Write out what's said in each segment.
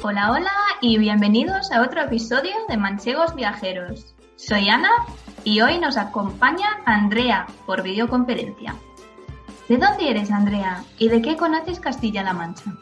Hola, hola y bienvenidos a otro episodio de Manchegos Viajeros. Soy Ana y hoy nos acompaña Andrea por videoconferencia. ¿De dónde eres, Andrea? ¿Y de qué conoces Castilla-La Mancha?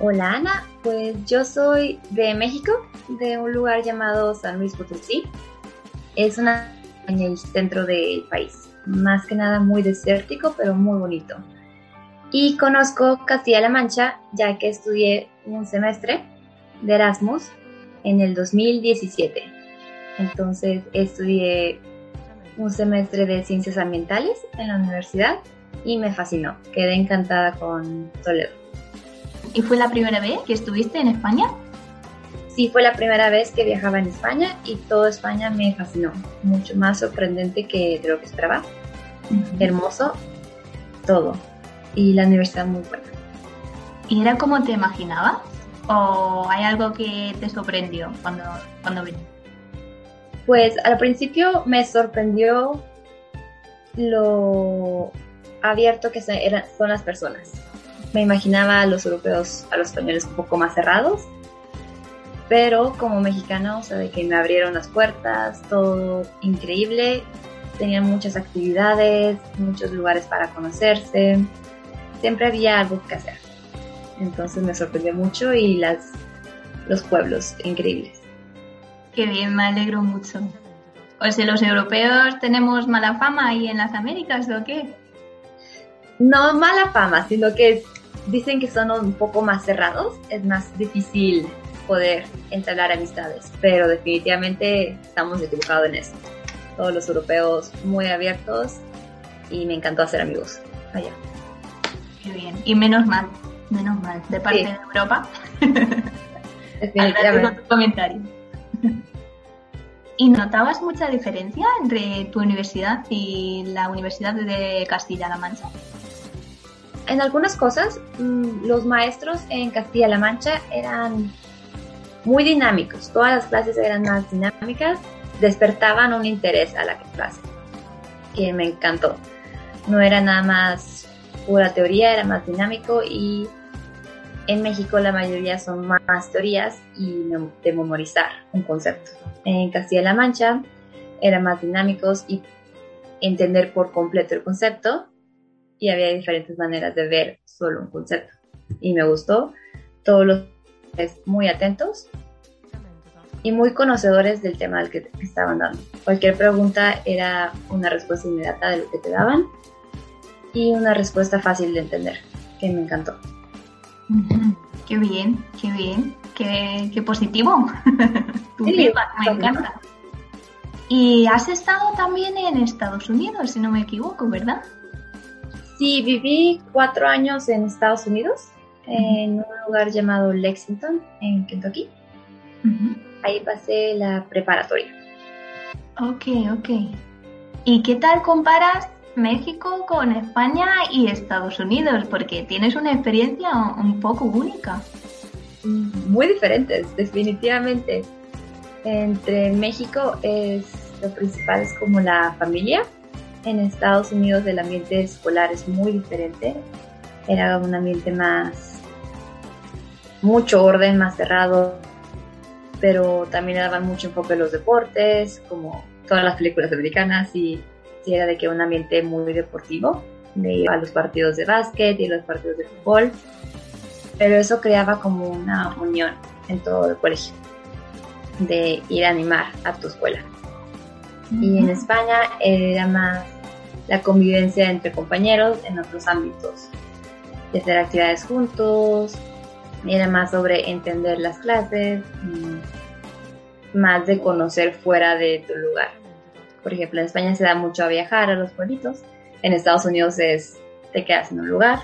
Hola, Ana. Pues yo soy de México, de un lugar llamado San Luis Potosí. Es una en el centro del país. Más que nada muy desértico, pero muy bonito. Y conozco Castilla-La Mancha, ya que estudié un semestre de Erasmus en el 2017. Entonces estudié un semestre de ciencias ambientales en la universidad y me fascinó. Quedé encantada con Toledo. ¿Y fue la primera vez que estuviste en España? Sí, fue la primera vez que viajaba en España y toda España me fascinó. Mucho más sorprendente que de lo que esperaba. Hermoso, todo. Y la universidad muy buena. ¿Y era como te imaginabas? ¿O hay algo que te sorprendió cuando, cuando viniste? Pues al principio me sorprendió lo abierto que son las personas. Me imaginaba a los europeos, a los españoles un poco más cerrados, pero como mexicana, o sea, de que me abrieron las puertas, todo increíble, tenían muchas actividades, muchos lugares para conocerse, siempre había algo que hacer. Entonces me sorprendió mucho y las, los pueblos increíbles. Qué bien, me alegro mucho. O sea, los europeos tenemos mala fama ahí en las Américas, ¿o qué? No mala fama, sino que dicen que son un poco más cerrados, es más difícil poder entablar amistades, pero definitivamente estamos equivocados en eso. Todos los europeos muy abiertos y me encantó hacer amigos allá. Qué bien, y menos mal, menos mal, de parte de Europa. Definitivamente. tu comentario. ¿Y notabas mucha diferencia entre tu universidad y la Universidad de Castilla-La Mancha? En algunas cosas, mm, los maestros en Castilla-La Mancha eran muy dinámicos. Todas las clases eran más dinámicas, despertaban un interés a la clase, que me encantó. No era nada más pura teoría, era más dinámico y en México la mayoría son más teorías y de memorizar un concepto. En Castilla-La Mancha eran más dinámicos y entender por completo el concepto y había diferentes maneras de ver solo un concepto. Y me gustó. Todos los muy atentos y muy conocedores del tema del que estaban dando. Cualquier pregunta era una respuesta inmediata de lo que te daban y una respuesta fácil de entender, que me encantó. Qué bien, qué bien, qué, qué positivo. tu Sí, feedback, me encanta. Y has estado también en Estados Unidos, si no me equivoco, ¿verdad? Sí, viví cuatro años en Estados Unidos, en un lugar llamado Lexington, en Kentucky. Ahí pasé la preparatoria. Ok, ok. ¿Y qué tal comparas México con España y Estados Unidos? Porque tienes una experiencia un poco única. Muy diferentes, definitivamente. Entre México es lo principal es como la familia. En Estados Unidos el ambiente escolar es muy diferente. Era un ambiente más mucho orden, más cerrado, pero también daban mucho enfoque a los deportes, como todas las películas americanas, y sí era de que un ambiente muy deportivo, de ir a los partidos de básquet y los partidos de fútbol, pero eso creaba como una unión en todo el colegio, de ir a animar a tu escuela. Y en España era más la convivencia entre compañeros en otros ámbitos, de hacer actividades juntos, era más sobre entender las clases, más de conocer fuera de tu lugar. Por ejemplo, en España se da mucho a viajar a los pueblitos, en Estados Unidos es te quedas en un lugar.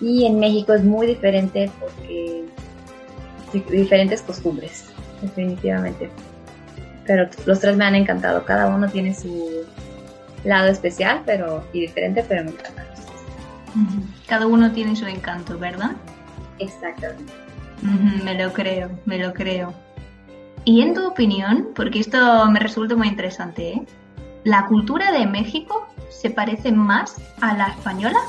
Y en México es muy diferente porque diferentes costumbres, definitivamente. Pero los tres me han encantado, cada uno tiene su lado especial pero y diferente, pero me encantan. Cada uno tiene su encanto, ¿verdad? Exactamente. me lo creo, me lo creo. Y en tu opinión, porque esto me resulta muy interesante, ¿eh? ¿la cultura de México se parece más a la española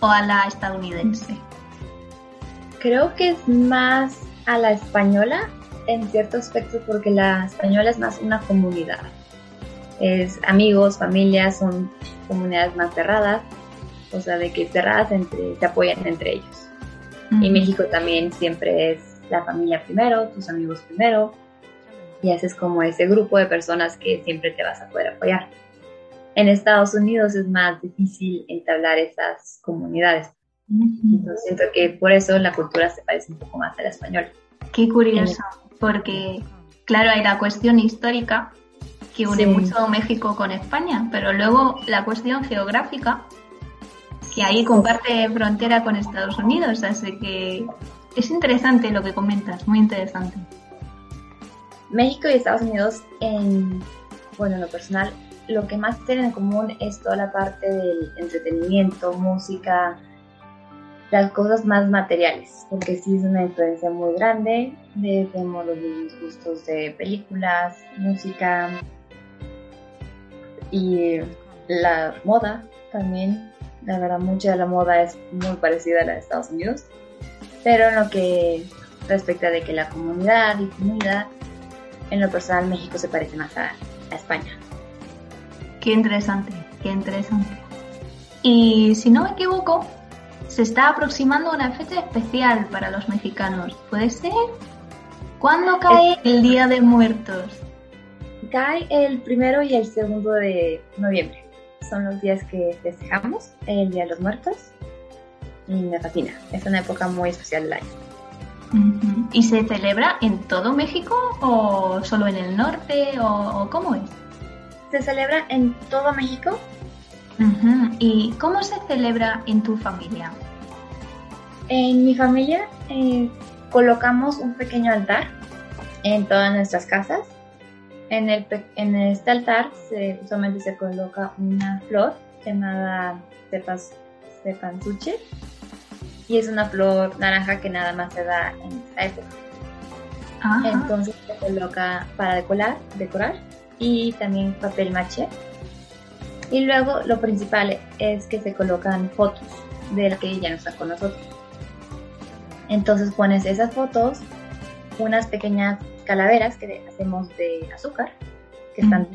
o a la estadounidense? Creo que es más a la española en cierto aspecto porque la española es más una comunidad. Es amigos, familias, son comunidades más cerradas, o sea, de que cerradas entre, se apoyan entre ellos. Y México también siempre es la familia primero, tus amigos primero, y haces como ese grupo de personas que siempre te vas a poder apoyar. En Estados Unidos es más difícil entablar esas comunidades. Entonces siento que por eso la cultura se parece un poco más a la española. Qué curioso, porque claro, hay la cuestión histórica que une mucho México con España, pero luego la cuestión geográfica, que ahí comparte frontera con Estados Unidos, así que es interesante lo que comentas, muy interesante. México y Estados Unidos, en, bueno, en lo personal, lo que más tienen en común es toda la parte del entretenimiento, música, las cosas más materiales, porque sí es una influencia muy grande de tenemos los mismos gustos de películas, música y la moda también. La verdad, mucha de la moda es muy parecida a la de Estados Unidos, pero en lo que respecta de que la comunidad y comunidad, en lo personal México se parece más a, a España. Qué interesante, qué interesante. Y si no me equivoco, se está aproximando una fecha especial para los mexicanos. ¿Puede ser? ¿Cuándo cae el Día de Muertos? Cae el primero y el segundo de noviembre. Son los días que festejamos el Día de los Muertos. Y me fascina. Es una época muy especial del año. ¿Y se celebra en todo México o solo en el norte o cómo es? Se celebra en todo México, ¿Y cómo se celebra en tu familia? En mi familia eh, colocamos un pequeño altar en todas nuestras casas. En, el, en este altar se, usualmente se coloca una flor llamada cepanzuche y es una flor naranja que nada más se da en esta época. Entonces se coloca para decorar, decorar y también papel maché y luego lo principal es que se colocan fotos de la que ya no está con nosotros. Entonces pones esas fotos, unas pequeñas calaveras que hacemos de azúcar, que están...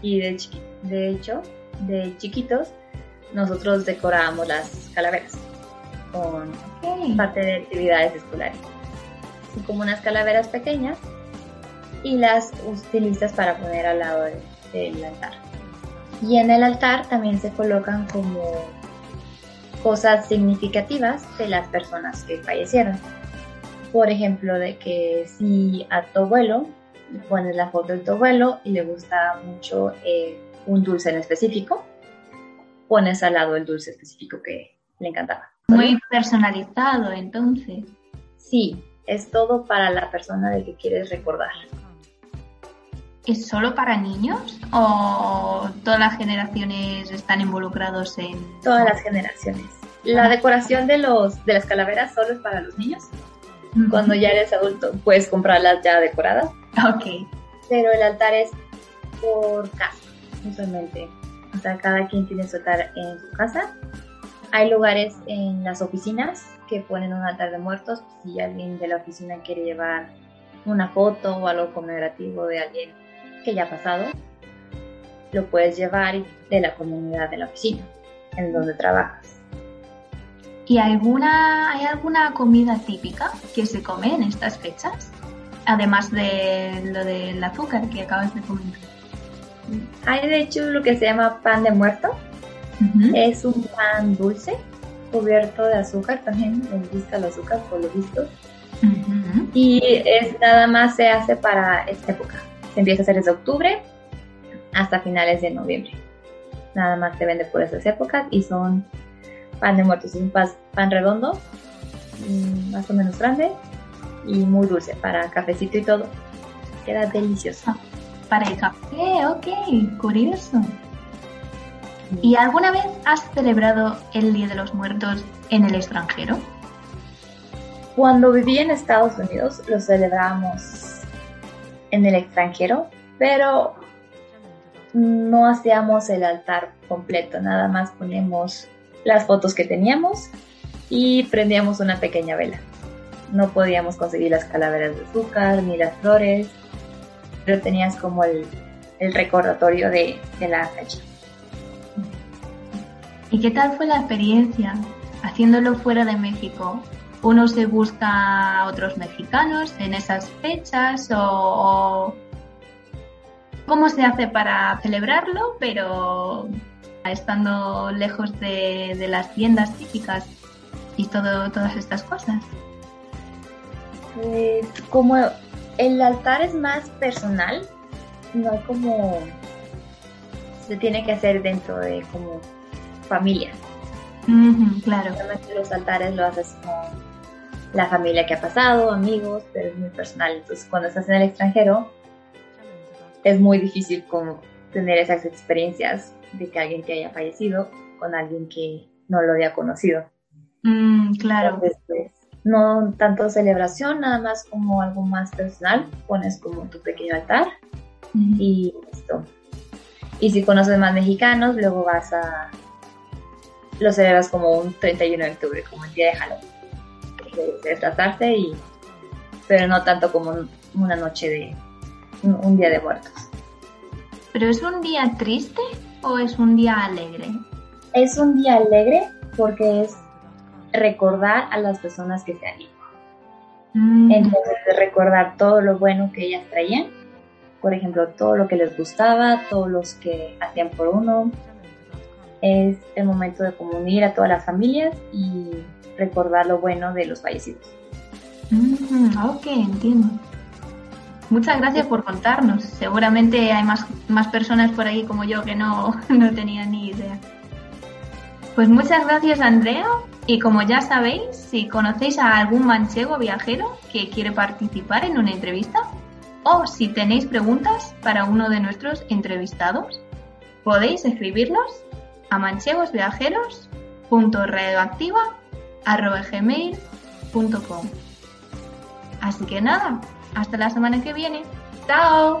Y de, de hecho, de chiquitos, nosotros decoramos las calaveras con parte de actividades escolares. Son como unas calaveras pequeñas y las utilizas para poner al lado del altar. Y en el altar también se colocan como cosas significativas de las personas que fallecieron. Por ejemplo, de que si a tu abuelo pones la foto de tu abuelo y le gusta mucho eh, un dulce en específico, pones al lado el dulce específico que le encantaba. Muy personalizado entonces. Sí, es todo para la persona de que quieres recordar. ¿Es solo para niños o todas las generaciones están involucrados en...? Todas las generaciones. La decoración de, los, de las calaveras solo es para los niños. Cuando ya eres adulto puedes comprarlas ya decoradas. Ok. Pero el altar es por casa, usualmente. O sea, cada quien tiene su altar en su casa. Hay lugares en las oficinas que ponen un altar de muertos. Si alguien de la oficina quiere llevar una foto o algo conmemorativo de alguien que ya ha pasado, lo puedes llevar de la comunidad de la oficina en donde trabajas. ¿Y alguna, hay alguna comida típica que se come en estas fechas? Además de lo del azúcar que acabas de comentar. Hay de hecho lo que se llama pan de muerto. Es un pan dulce cubierto de azúcar también. Me gusta el azúcar por lo visto. Y es nada más se hace para esta época. Se empieza a hacer desde octubre hasta finales de noviembre. nada más se vende por esas épocas y son pan de muertos, es un pan, redondo, mm, más o menos grande y muy dulce para cafecito y todo. Queda delicioso. Ah, para el café, ok, curioso. ¿Y alguna vez has celebrado el Día de los Muertos en el extranjero? Cuando viví en Estados Unidos lo celebramos en el extranjero, pero no hacíamos el altar completo, nada más ponemos las fotos que teníamos y prendíamos una pequeña vela. No podíamos conseguir las calaveras de azúcar ni las flores, pero tenías como el, recordatorio de, de la fecha. ¿Y qué tal fue la experiencia haciéndolo fuera de México? ¿Uno se busca a otros mexicanos en esas fechas o, cómo se hace para celebrarlo, pero estando lejos de, las tiendas típicas y todo, todas estas cosas? Pues como el altar es más personal, no hay como se tiene que hacer dentro de como familia. claro. los altares lo haces con la familia que ha pasado, amigos, pero es muy personal. Entonces, cuando estás en el extranjero, es muy difícil como tener esas experiencias de que alguien que haya fallecido con alguien que no lo haya conocido. Mm, claro. Entonces, pues, no tanto celebración, nada más como algo más personal. Pones como tu pequeño altar y listo. Y si conoces más mexicanos, luego vas a lo celebras como un 31 de octubre, como el día de Halloween. De, tratarte y pero no tanto como una noche de un, día de muertos. ¿Pero es un día triste o es un día alegre? Es un día alegre porque es recordar a las personas que se han ido. Mm. Entonces, recordar todo lo bueno que ellas traían, por ejemplo, todo lo que les gustaba, todos los que hacían por uno, es el momento de comunir a todas las familias y recordar lo bueno de los fallecidos. Mm, ok, entiendo. Muchas gracias por contarnos. Seguramente hay más, más personas por ahí como yo que no, no tenían ni idea. Pues muchas gracias Andrea y como ya sabéis, si conocéis a algún manchego viajero que quiere participar en una entrevista o si tenéis preguntas para uno de nuestros entrevistados, podéis escribirlos a manchegosviajeros.radioactiva.gmail.com Así que nada, hasta la semana que viene. ¡Chao!